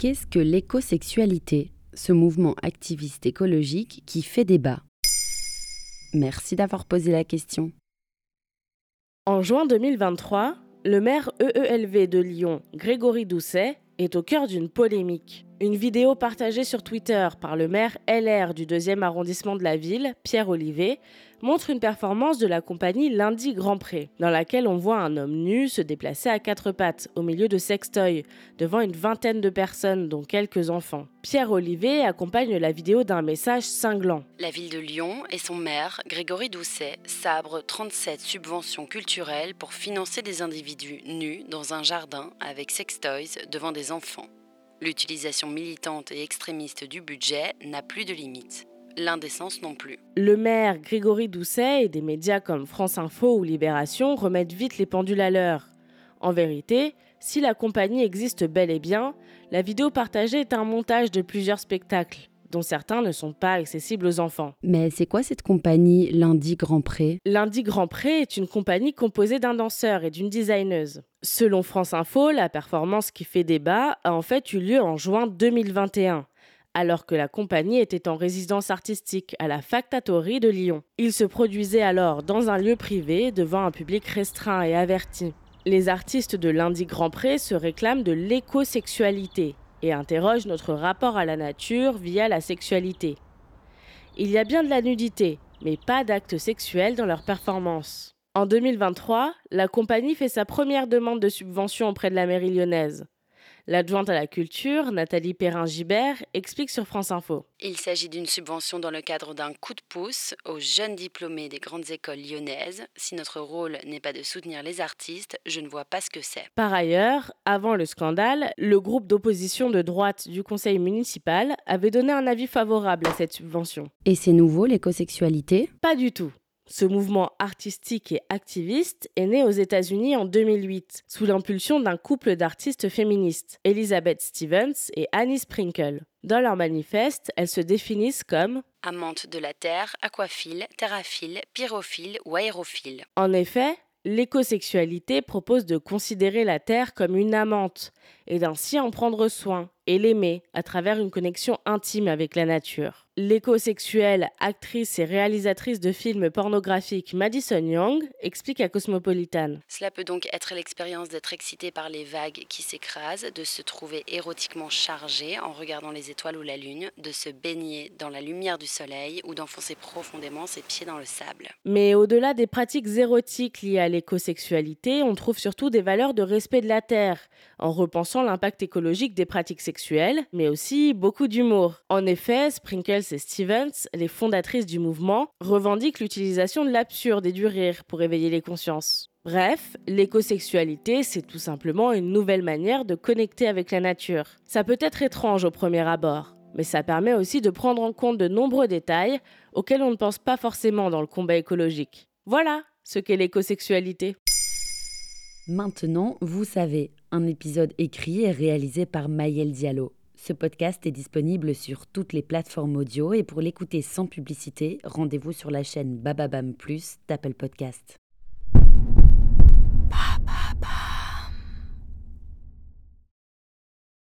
Qu'est-ce que l'écosexualité, ce mouvement activiste écologique qui fait débat Merci d'avoir posé la question. En juin 2023, le maire EELV de Lyon, Grégory Doucet, est au cœur d'une polémique. Une vidéo partagée sur Twitter par le maire LR du deuxième arrondissement de la ville, Pierre Olivet, montre une performance de la compagnie Lundi Grand Pré, dans laquelle on voit un homme nu se déplacer à quatre pattes au milieu de sextoys, devant une vingtaine de personnes, dont quelques enfants. Pierre Olivet accompagne la vidéo d'un message cinglant. La ville de Lyon et son maire, Grégory Doucet, sabrent 37 subventions culturelles pour financer des individus nus dans un jardin avec sextoys devant des enfants. L'utilisation militante et extrémiste du budget n'a plus de limite l'indécence non plus. Le maire Grégory Doucet et des médias comme France Info ou Libération remettent vite les pendules à l'heure. En vérité, si la compagnie existe bel et bien, la vidéo partagée est un montage de plusieurs spectacles dont certains ne sont pas accessibles aux enfants. Mais c'est quoi cette compagnie Lundi Grand Pré? Lundi Grand Pré est une compagnie composée d'un danseur et d'une designeuse. Selon France Info, la performance qui fait débat a en fait eu lieu en juin 2021 alors que la compagnie était en résidence artistique à la Factatory de Lyon. Il se produisait alors dans un lieu privé devant un public restreint et averti. Les artistes de Lundi Grand Pré se réclament de l'écosexualité et interrogent notre rapport à la nature via la sexualité. Il y a bien de la nudité, mais pas d'actes sexuels dans leurs performances. En 2023, la compagnie fait sa première demande de subvention auprès de la mairie lyonnaise. L'adjointe à la culture, Nathalie Perrin-Gibert, explique sur France Info. Il s'agit d'une subvention dans le cadre d'un coup de pouce aux jeunes diplômés des grandes écoles lyonnaises. Si notre rôle n'est pas de soutenir les artistes, je ne vois pas ce que c'est. Par ailleurs, avant le scandale, le groupe d'opposition de droite du conseil municipal avait donné un avis favorable à cette subvention. Et c'est nouveau l'écosexualité? Pas du tout. Ce mouvement artistique et activiste est né aux États-Unis en 2008, sous l'impulsion d'un couple d'artistes féministes, Elizabeth Stevens et Annie Sprinkle. Dans leur manifeste, elles se définissent comme amantes de la terre, aquaphiles, terraphiles, pyrophiles ou aérophiles. En effet, l'écosexualité propose de considérer la terre comme une amante et d'ainsi en prendre soin et l'aimer à travers une connexion intime avec la nature. L'écosexuelle, actrice et réalisatrice de films pornographiques Madison Young explique à Cosmopolitan. Cela peut donc être l'expérience d'être excité par les vagues qui s'écrasent, de se trouver érotiquement chargé en regardant les étoiles ou la lune, de se baigner dans la lumière du soleil ou d'enfoncer profondément ses pieds dans le sable. Mais au-delà des pratiques érotiques liées à l'écosexualité, on trouve surtout des valeurs de respect de la terre, en repensant l'impact écologique des pratiques sexuelles, mais aussi beaucoup d'humour. En effet, Sprinkles et Stevens, les fondatrices du mouvement, revendiquent l'utilisation de l'absurde et du rire pour éveiller les consciences. Bref, l'écosexualité, c'est tout simplement une nouvelle manière de connecter avec la nature. Ça peut être étrange au premier abord, mais ça permet aussi de prendre en compte de nombreux détails auxquels on ne pense pas forcément dans le combat écologique. Voilà ce qu'est l'écosexualité. Maintenant, vous savez, un épisode écrit et réalisé par Mayel Diallo. Ce podcast est disponible sur toutes les plateformes audio et pour l'écouter sans publicité, rendez-vous sur la chaîne Bababam Plus d'Apple Podcast.